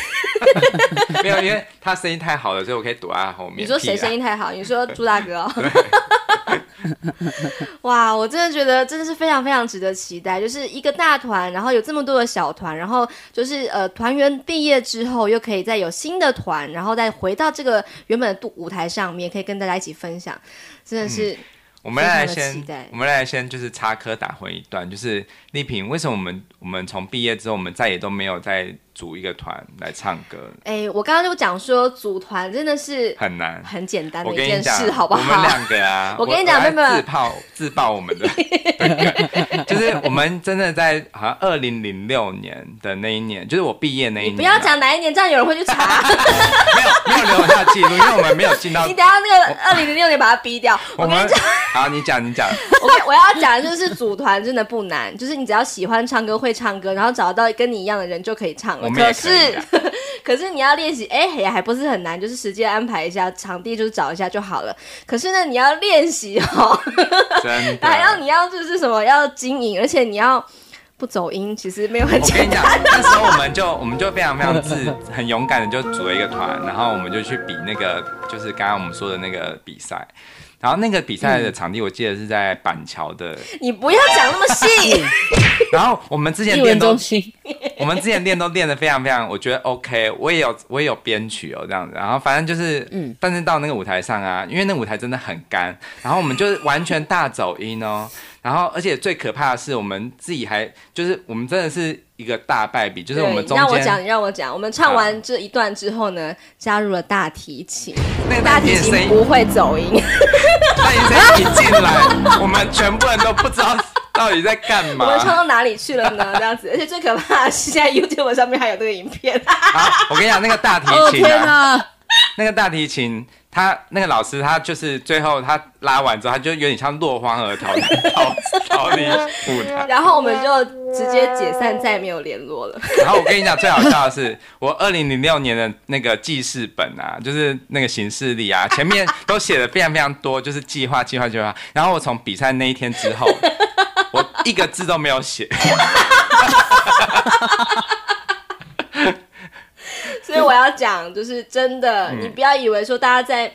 <laughs> 没有，因为他声音太好了，所以我可以躲在他后面。你说谁声音太好？你说朱大哥。<laughs> 哇，我真的觉得真的是非常非常值得期待，就是一个大团，然后有这么多的小团，然后就是呃团员毕业之后又可以再有新的团，然后再回到这个原本的舞台上面，可以跟大家一起分享，真的是、嗯。我们来先，我们来先就是插科打诨一段，就是丽萍，为什么我们我们从毕业之后，我们再也都没有再组一个团来唱歌？哎，我刚刚就讲说，组团真的是很难，很简单的一件事，好不好？我们两个啊，<laughs> 我跟你讲，妹妹自爆自爆我们的，<laughs> 就是我们真的在好像二零零六年的那一年，就是我毕业那一年，不要讲哪一年，这样有人会去查。<laughs> 没有没有留下记录，因为我们没有进到。你等下那个二零零六年把它逼掉，我跟你讲。好，你讲，你讲。我我要讲的就是组团真的不难，就是你只要喜欢唱歌、会唱歌，然后找到跟你一样的人就可以唱了。可，可是，<laughs> 可是你要练习，哎，也还不是很难，就是时间安排一下，场地就是找一下就好了。可是呢，你要练习哦，还要你要就是什么要经营，而且你要不走音，其实没有很简单。我跟你讲，那时候我们就我们就非常非常自很勇敢的就组了一个团，然后我们就去比那个就是刚刚我们说的那个比赛。然后那个比赛的场地，我记得是在板桥的。你不要讲那么细。<laughs> 然后我们之前 <laughs> 练都，<laughs> 我们之前练都练得非常非常，我觉得 OK。我也有我也有编曲哦，这样子。然后反正就是，嗯，但是到那个舞台上啊，因为那个舞台真的很干，然后我们就完全大走音哦。然后而且最可怕的是，我们自己还就是我们真的是。一个大败笔，就是我们中间。让我讲，你让我讲。我们唱完这一段之后呢，加入了大提琴。那个大提琴不会走音。大提琴一进来，我们全部人都不知道到底在干嘛。我们唱到哪里去了呢？<laughs> 这样子，而且最可怕的是，现在 YouTube 上面还有这个影片。好，我跟你讲，那个大提琴，啊，<laughs> 天哪，那个大提琴。他那个老师，他就是最后他拉完之后，他就有点像落荒而逃，逃逃离舞台。然后我们就直接解散，再也没有联络了。然后我跟你讲，最好笑的是，我二零零六年的那个记事本啊，就是那个行事历啊，前面都写的非常非常多，就是计划、计划、计划。然后我从比赛那一天之后，我一个字都没有写。<laughs> 所以我要讲，就是真的，嗯、你不要以为说大家在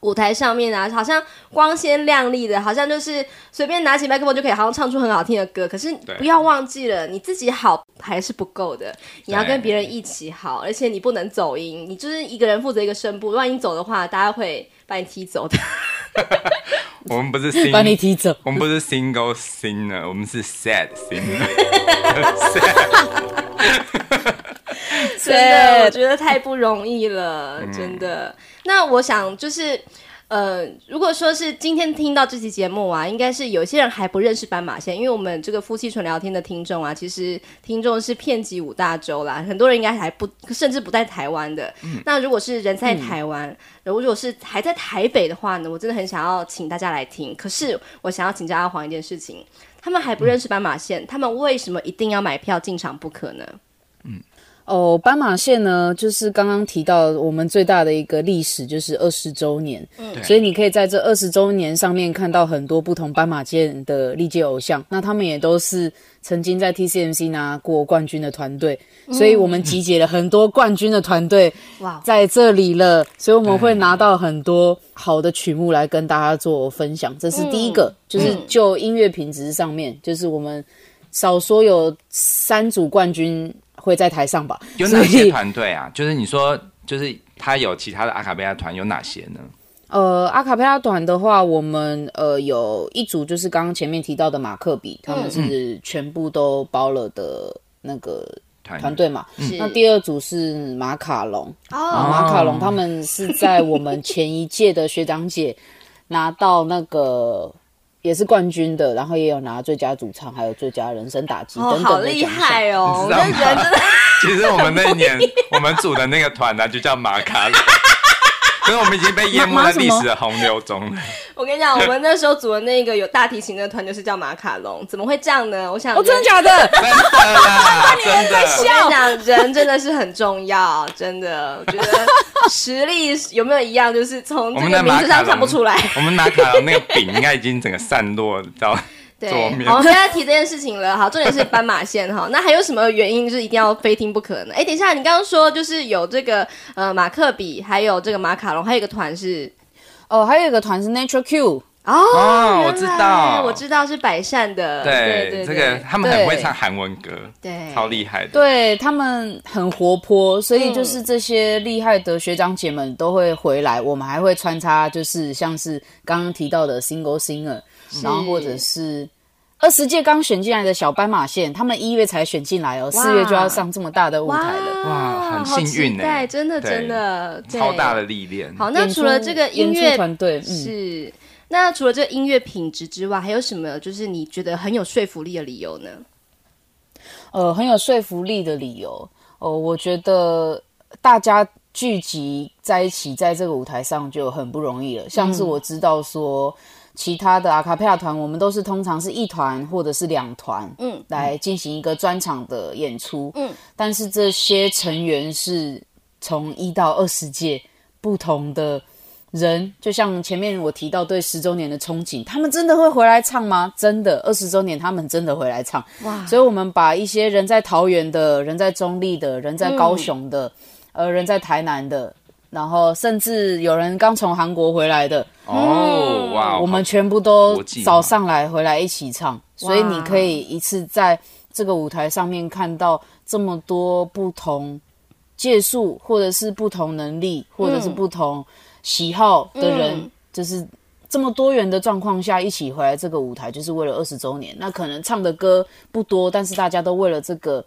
舞台上面啊，好像光鲜亮丽的，好像就是随便拿起麦克风就可以，好像唱出很好听的歌。可是不要忘记了，你自己好还是不够的，你要跟别人一起好，而且你不能走音，你就是一个人负责一个声部，万一走的话，大家会把你踢走的。我们不是 sing, 把你踢走，我们不是 single singer，我们是 sad singer。真的，我觉得太不容易了，真的。嗯、那我想就是，呃，如果说是今天听到这期节目啊，应该是有些人还不认识斑马线，因为我们这个夫妻纯聊天的听众啊，其实听众是遍及五大洲啦，很多人应该还不甚至不在台湾的。嗯、那如果是人在台湾，嗯、如果是还在台北的话呢，我真的很想要请大家来听。可是我想要请教阿黄一件事情，他们还不认识斑马线，嗯、他们为什么一定要买票进场不可呢？嗯。哦，斑马线呢，就是刚刚提到我们最大的一个历史，就是二十周年。嗯，所以你可以在这二十周年上面看到很多不同斑马线的历届偶像，那他们也都是曾经在 TCMC 拿过冠军的团队，所以我们集结了很多冠军的团队哇在这里了，所以我们会拿到很多好的曲目来跟大家做分享。这是第一个，就是就音乐品质上面，就是我们少说有三组冠军。会在台上吧？有哪些团队啊？就是你说，就是他有其他的阿卡贝拉团，有哪些呢？呃，阿卡贝拉团的话，我们呃有一组就是刚刚前面提到的马克比，他们是全部都包了的那个团队嘛。嗯、那第二组是马卡龙，哦、马卡龙他们是在我们前一届的学长姐拿到那个。也是冠军的，然后也有拿最佳主唱，还有最佳人声打击等等的奖项。好厉害哦！你知道吗？<laughs> 其实我们那一年 <laughs> 我们组的那个团呢，就叫马卡龙。<laughs> 所以我们已经被淹没在历史的洪流中了。<laughs> 我跟你讲，我们那时候组的那个有大提琴的团就是叫马卡龙，怎么会这样呢？我想，哦，真的假的？<laughs> 真的啦，真的。我跟你讲，人真的是很重要，真的。我觉得实力有没有一样，就是从这个名字上看不出来。我们马卡龙那个饼应该已经整个散落到。对，好，我们现在提这件事情了。好，重点是斑马线哈。那还有什么原因就是一定要非听不可呢？哎，等一下，你刚刚说就是有这个呃马克笔，还有这个马卡龙，还有一个团是哦，还有一个团是 Nature Q 哦，我知道，我知道是百善的。对对，这个他们很会唱韩文歌，对，超厉害的。对，他们很活泼，所以就是这些厉害的学长姐们都会回来。我们还会穿插，就是像是刚刚提到的 Single Singer，然后或者是。二十届刚选进来的小斑马线，他们一月才选进来哦，四月就要上这么大的舞台了，哇，很幸运呢，真的真的超大的历练。好，那除了这个音乐团队是，那除了这个音乐品质之外，还有什么就是你觉得很有说服力的理由呢？呃，很有说服力的理由哦，我觉得大家聚集在一起在这个舞台上就很不容易了，像是我知道说。其他的阿卡贝拉团，我们都是通常是一团或者是两团，嗯，来进行一个专场的演出，嗯，但是这些成员是从一到二十届不同的人，就像前面我提到对十周年的憧憬，他们真的会回来唱吗？真的，二十周年他们真的回来唱，哇！所以我们把一些人在桃园的人在中立的人在高雄的，嗯、呃，人在台南的。然后甚至有人刚从韩国回来的哦，哇！我们全部都早上来回来一起唱，所以你可以一次在这个舞台上面看到这么多不同届数，或者是不同能力，或者是不同喜好的人，嗯、就是这么多元的状况下一起回来这个舞台，就是为了二十周年。那可能唱的歌不多，但是大家都为了这个。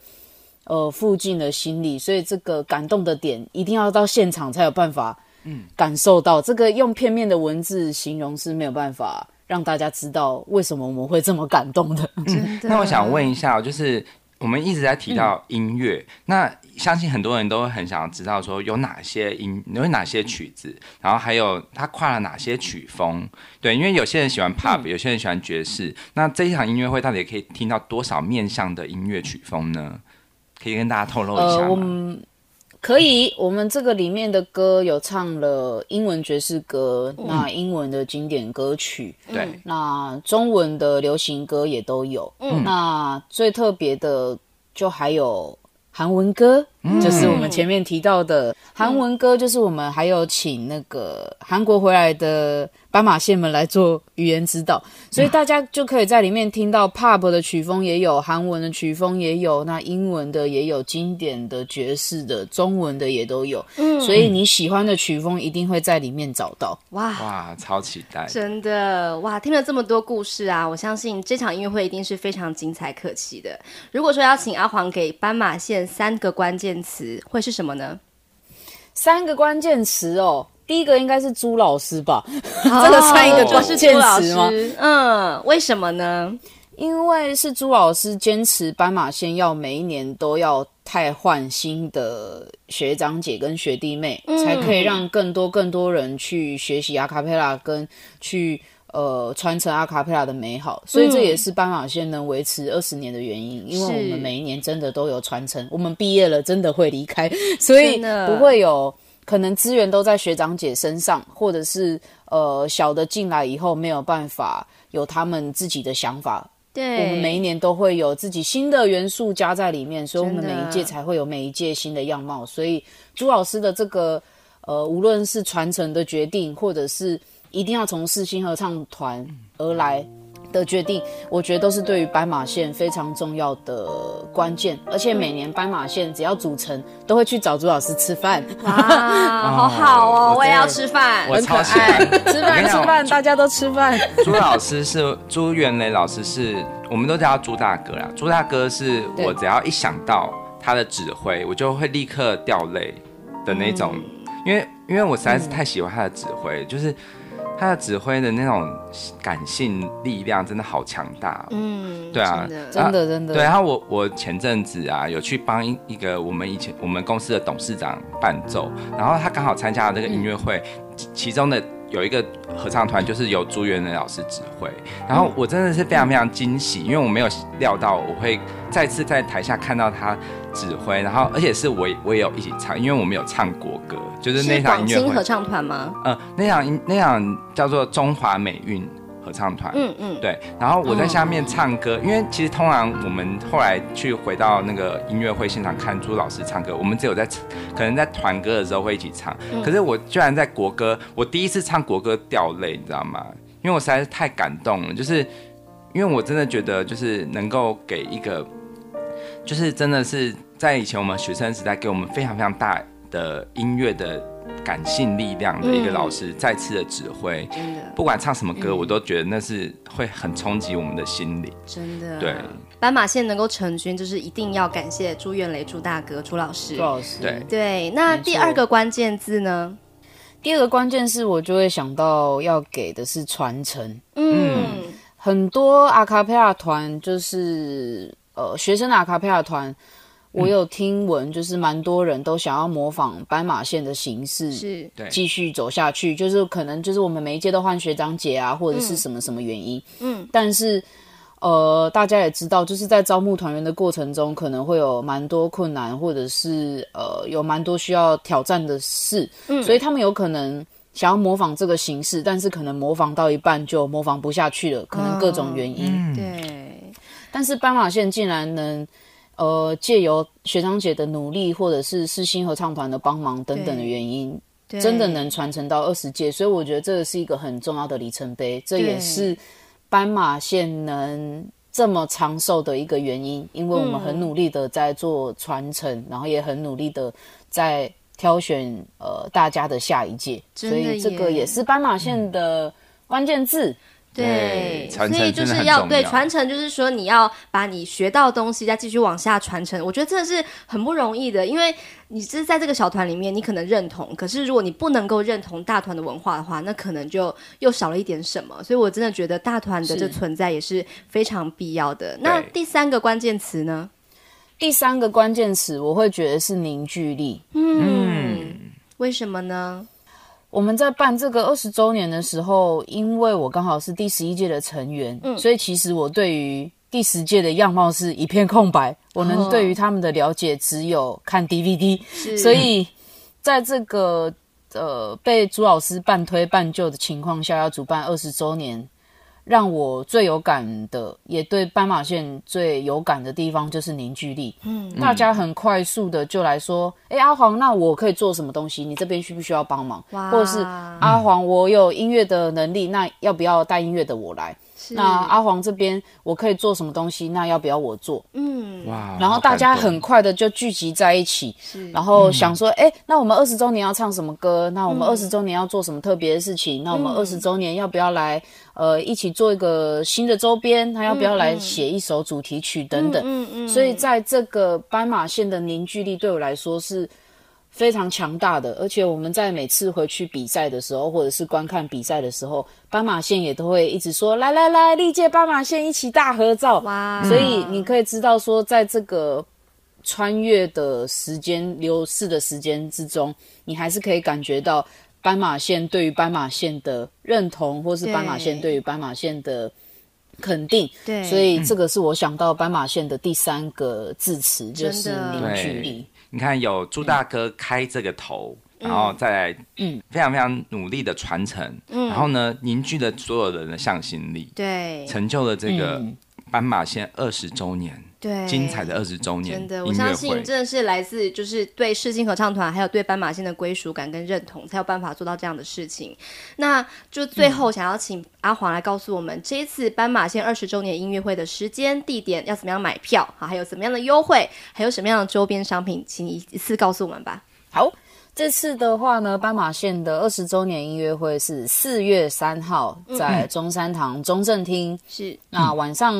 呃，附近的心理，所以这个感动的点一定要到现场才有办法，嗯，感受到。嗯、这个用片面的文字形容是没有办法让大家知道为什么我们会这么感动的。嗯、那我想问一下，就是我们一直在提到音乐，嗯、那相信很多人都会很想要知道说有哪些音，有哪些曲子，然后还有他跨了哪些曲风？对，因为有些人喜欢 pop，、嗯、有些人喜欢爵士。那这一场音乐会到底可以听到多少面向的音乐曲风呢？可以跟大家透露一下吗？呃，我们可以，我们这个里面的歌有唱了英文爵士歌，嗯、那英文的经典歌曲，对、嗯，那中文的流行歌也都有。嗯，那最特别的就还有韩文歌，就是我们前面提到的韩文歌，就是我们还有请那个韩国回来的斑马线们来做语言指导，所以大家就可以在里面听到 pop 的曲风也有，韩文的曲风也有，那英文的也有，经典的、爵士的、中文的也都有。嗯，所以你喜欢的曲风一定会在里面找到。哇哇，超期待！真的哇，听了这么多故事啊，我相信这场音乐会一定是非常精彩可期的。如果说要请阿黄给斑马线三个关键词，会是什么呢？三个关键词哦，第一个应该是朱老师吧，哦、<laughs> 这个算一个关键词吗？嗯，为什么呢？因为是朱老师坚持斑马线要每一年都要太换新的学长姐跟学弟妹，嗯、才可以让更多更多人去学习阿卡贝拉跟去。呃，传承阿卡贝拉的美好，所以这也是斑马线能维持二十年的原因。嗯、因为我们每一年真的都有传承，我们毕业了真的会离开，<laughs> 所以不会有可能资源都在学长姐身上，或者是呃小的进来以后没有办法有他们自己的想法。对，我们每一年都会有自己新的元素加在里面，所以我们每一届才会有每一届新的样貌。所以朱老师的这个呃，无论是传承的决定，或者是。一定要从四星合唱团而来的决定，我觉得都是对于斑马线非常重要的关键。而且每年斑马线只要组成，都会去找朱老师吃饭。哇，<laughs> 好好哦，我也要吃饭，我超喜欢吃饭吃饭，大家都吃饭。朱老师是朱元雷老师是，是我们都叫他朱大哥啦。朱大哥是我只要一想到他的指挥，我就会立刻掉泪的那种，嗯、因为因为我实在是太喜欢他的指挥，嗯、就是。他的指挥的那种感性力量真的好强大，嗯，对啊，真的真的。对，然后我我前阵子啊有去帮一个我们以前我们公司的董事长伴奏，然后他刚好参加了这个音乐会，嗯、其中的。有一个合唱团，就是由朱元仁老师指挥，然后我真的是非常非常惊喜，因为我没有料到我会再次在台下看到他指挥，然后而且是我我也有一起唱，因为我们有唱国歌，就是那场音乐会。合唱团吗？呃，那场那场叫做中华美韵。合唱团，嗯嗯，对，然后我在下面唱歌，嗯、因为其实通常我们后来去回到那个音乐会现场看朱老师唱歌，我们只有在可能在团歌的时候会一起唱，嗯、可是我居然在国歌，我第一次唱国歌掉泪，你知道吗？因为我实在是太感动了，就是因为我真的觉得就是能够给一个，就是真的是在以前我们学生时代给我们非常非常大的音乐的。感性力量的一个老师再次的指挥，真的，不管唱什么歌，我都觉得那是会很冲击我们的心灵。真的，对，斑马线能够成军，就是一定要感谢朱元雷朱大哥朱老师。朱老师，对对。那第二个关键字呢？第二个关键是我就会想到要给的是传承。嗯，很多阿卡贝拉团就是呃学生的阿卡贝拉团。我有听闻，就是蛮多人都想要模仿斑马线的形式，是继续走下去。就是可能就是我们每一届都换学长姐啊，或者是什么什么原因。嗯，但是呃，大家也知道，就是在招募团员的过程中，可能会有蛮多困难，或者是呃有蛮多需要挑战的事。嗯，所以他们有可能想要模仿这个形式，但是可能模仿到一半就模仿不下去了，可能各种原因。嗯，对。但是斑马线竟然能。呃，借由学长姐的努力，或者是世新合唱团的帮忙等等的原因，真的能传承到二十届，所以我觉得这个是一个很重要的里程碑。这也是斑马线能这么长寿的一个原因，因为我们很努力的在做传承，嗯、然后也很努力的在挑选呃大家的下一届，所以这个也是斑马线的关键字。对，所以就是要对传承，就是说你要把你学到的东西再继续往下传承。我觉得这是很不容易的，因为你是在这个小团里面，你可能认同，可是如果你不能够认同大团的文化的话，那可能就又少了一点什么。所以我真的觉得大团的这存在也是非常必要的。那第三个关键词呢？第三个关键词我会觉得是凝聚力。嗯，嗯为什么呢？我们在办这个二十周年的时候，因为我刚好是第十一届的成员，嗯，所以其实我对于第十届的样貌是一片空白。我能对于他们的了解只有看 DVD，是所以在这个呃被朱老师半推半就的情况下，要主办二十周年，让我最有感的，也对斑马线最有感的地方就是凝聚力。嗯，大家很快速的就来说，哎，阿黄，那我可以做什么东西？你这边需不需要帮忙？哇或者是阿黄，我有音乐的能力，那要不要带音乐的我来？那阿黄这边我可以做什么东西？那要不要我做？嗯，哇！然后大家很快的就聚集在一起，然后想说，哎、那我们二十周年要唱什么歌？那我们二十周年要做什么特别的事情？那我们二十周年要不要来呃一起做一个新的周边？他要不要来写一首主题曲等等？嗯嗯，所以在这个斑马线的凝聚力对我来说是非常强大的，而且我们在每次回去比赛的时候，或者是观看比赛的时候，斑马线也都会一直说：“来来来，历届斑马线一起大合照。”哇！所以你可以知道说，在这个穿越的时间、流逝的时间之中，你还是可以感觉到斑马线对于斑马线的认同，或是斑马线对于斑马线的肯定。对，所以这个是我想到斑马线的第三个字词，就是凝聚力。你看，有朱大哥开这个头，嗯、然后再来，嗯，非常非常努力的传承，嗯，然后呢，凝聚了所有人的向心力，对，成就了这个斑马线二十周年。对，精彩的二十周年，真的，我相信真的是来自就是对世新合唱团，还有对斑马线的归属感跟认同，才有办法做到这样的事情。那就最后想要请阿黄来告诉我们，嗯、这一次斑马线二十周年音乐会的时间、地点，要怎么样买票好？还有怎么样的优惠，还有什么样的周边商品，请你一次告诉我们吧。好。这次的话呢，斑马线的二十周年音乐会是四月三号在中山堂中正厅，是、嗯、那晚上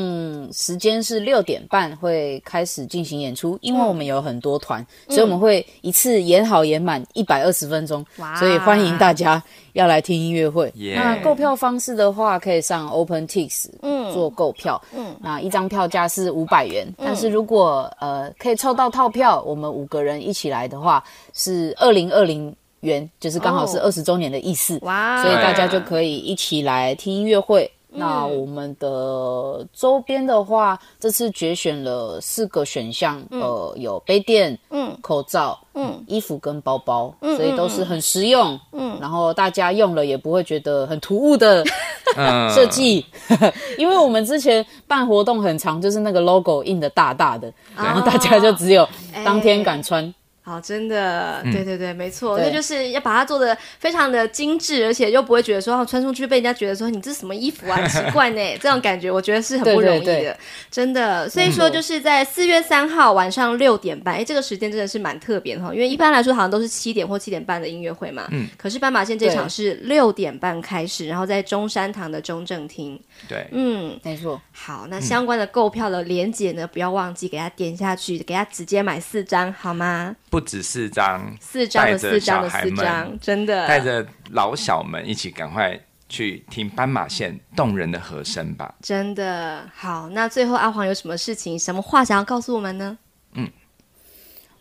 时间是六点半会开始进行演出，因为我们有很多团，嗯、所以我们会一次演好演满一百二十分钟，所以欢迎大家要来听音乐会。那购票方式的话，可以上 OpenTix 做购票，嗯，那一张票价是五百元，嗯、但是如果呃可以凑到套票，我们五个人一起来的话是二零。二零元就是刚好是二十周年的意思，哇！所以大家就可以一起来听音乐会。那我们的周边的话，这次决选了四个选项，呃，有杯垫、嗯，口罩、嗯，衣服跟包包，所以都是很实用，嗯，然后大家用了也不会觉得很突兀的 <laughs> <laughs> 设计，<laughs> 因为我们之前办活动很长，就是那个 logo 印的大大的，然后大家就只有当天敢穿。好，真的，对对对，没错，那就是要把它做的非常的精致，而且又不会觉得说哦穿出去被人家觉得说你这是什么衣服啊，奇怪呢，<laughs> 这种感觉我觉得是很不容易的，真的。所以说就是在四月三号晚上六点半，哎，这个时间真的是蛮特别的哈，因为一般来说好像都是七点或七点半的音乐会嘛，嗯，可是斑马线这场是六点半开始，然后在中山堂的中正厅，对，嗯，没错。好，那相关的购票的链接呢，不要忘记给他点下去，给他直接买四张，好吗？不止四张，四张的四张的四张，真的带着老小们一起赶快去听斑马线动人的和声吧！真的好，那最后阿黄有什么事情、什么话想要告诉我们呢？嗯，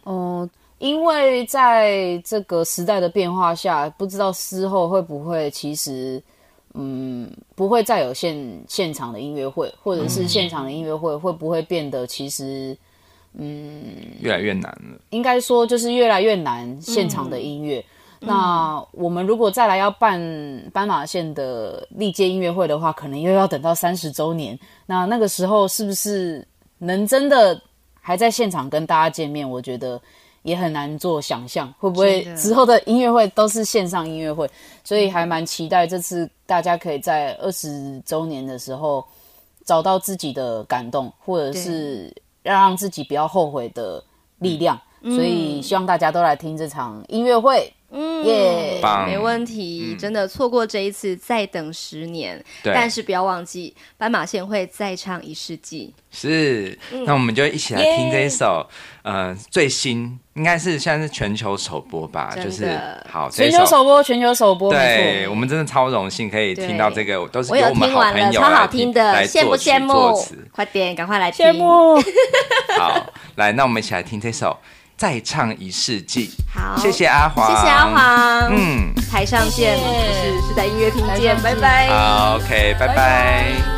哦、呃，因为在这个时代的变化下，不知道之后会不会其实，嗯，不会再有现现场的音乐会，或者是现场的音乐会会不会变得其实。嗯，越来越难了。应该说，就是越来越难。现场的音乐，嗯、那我们如果再来要办斑马线的历届音乐会的话，可能又要等到三十周年。那那个时候，是不是能真的还在现场跟大家见面？我觉得也很难做想象。会不会之后的音乐会都是线上音乐会？所以还蛮期待这次大家可以在二十周年的时候找到自己的感动，或者是。要让自己不要后悔的力量，嗯、所以希望大家都来听这场音乐会。嗯，耶 Yeah，棒没问题。嗯、真的错过这一次，再等十年。对但是不要忘记，斑马线会再唱一世纪。是，嗯、那我们就一起来听这一首，耶呃，最新应该是现在是全球首播吧？就是好，全球首播，全球首播。对，我们真的超荣幸可以听到这个，对都是给我们好朋友超好听的，羡慕羡慕。快点，赶快来听。羡慕。<laughs> 好，来，那我们一起来听这首。再唱一世纪，好，谢谢阿黄，谢谢阿黄，嗯，台上见，不是是在音乐厅见，拜拜，好，OK，拜拜。